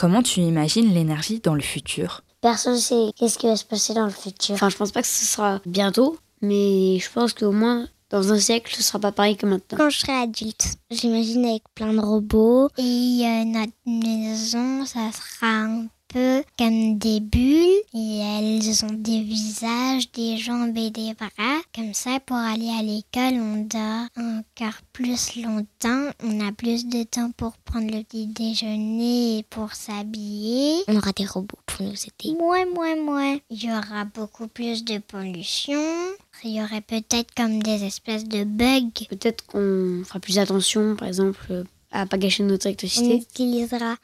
Comment tu imagines l'énergie dans le futur? Personne ne sait qu'est-ce qui va se passer dans le futur. Enfin, je pense pas que ce sera bientôt, mais je pense qu'au moins dans un siècle, ce sera pas pareil que maintenant. Quand je serai adulte, j'imagine avec plein de robots et euh, notre maison, ça sera un peu comme des bulles et elles ont des visages, des jambes et des bras. Comme ça, pour aller à l'école, on dort encore plus longtemps. On a plus de temps pour prendre le petit déjeuner et pour s'habiller. On aura des robots pour nous aider. Moins, moins, moins. Il y aura beaucoup plus de pollution. Il y aurait peut-être comme des espèces de bugs. Peut-être qu'on fera plus attention, par exemple, à pas gâcher notre On électricité. utilisera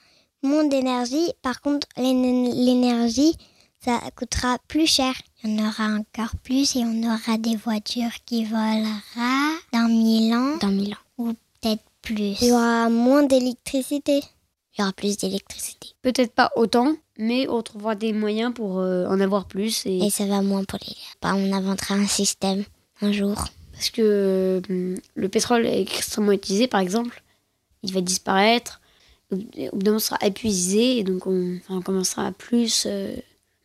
moins d'énergie. Par contre, l'én- l'énergie, ça coûtera plus cher. Il y en aura encore plus et on aura des voitures qui volera dans mille ans Dans mille ans, ou peut-être plus. Il y aura moins d'électricité. il y aura plus d'électricité. Peut-être pas autant, mais on trouvera des moyens pour euh, en avoir plus. Et... Et ça va moins pour les Bah, on inventera un système un jour. Parce que euh, le pétrole est extrêmement utilisé, par exemple. Il va disparaître. Au bout on sera épuisé. Et donc, on commencera à plus euh,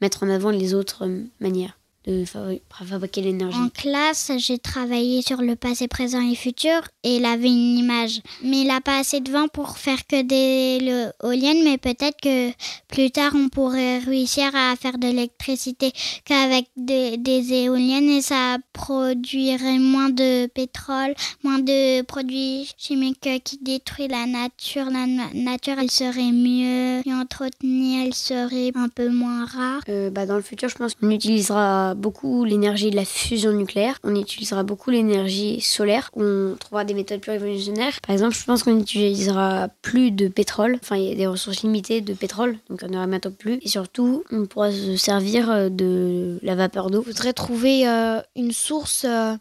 mettre en avant les autres euh, manières de fabri- fabriquer l'énergie. En classe, j'ai travaillé sur le passé, présent et futur et il avait une image. Mais il n'a pas assez de vent pour faire que des éoliennes, mais peut-être que plus tard on pourrait réussir à faire de l'électricité qu'avec des, des éoliennes et ça produirait moins de pétrole, moins de produits chimiques qui détruisent la nature. La na- nature, elle serait mieux entretenue, elle serait un peu moins rare. Euh, bah, dans le futur, je pense qu'on utilisera beaucoup l'énergie de la fusion nucléaire. On utilisera beaucoup l'énergie solaire. On trouvera des méthodes plus révolutionnaires. Par exemple, je pense qu'on utilisera plus de pétrole. Enfin, il y a des ressources limitées de pétrole, donc on n'aura bientôt plus. Et surtout, on pourra se servir euh, de la vapeur d'eau. Il faudrait trouver euh, une source euh,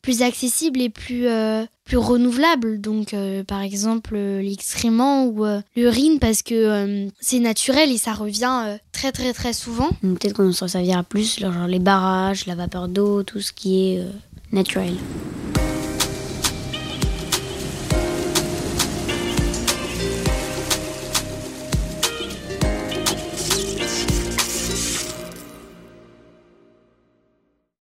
plus accessible et plus, plus renouvelable. Donc, euh, par exemple, euh, l'excrément ou euh, l'urine, parce que c'est naturel et ça revient très, très, très souvent. Peut-être qu'on s'en servira plus, genre les barrages, la vapeur d'eau, tout ce qui est naturel.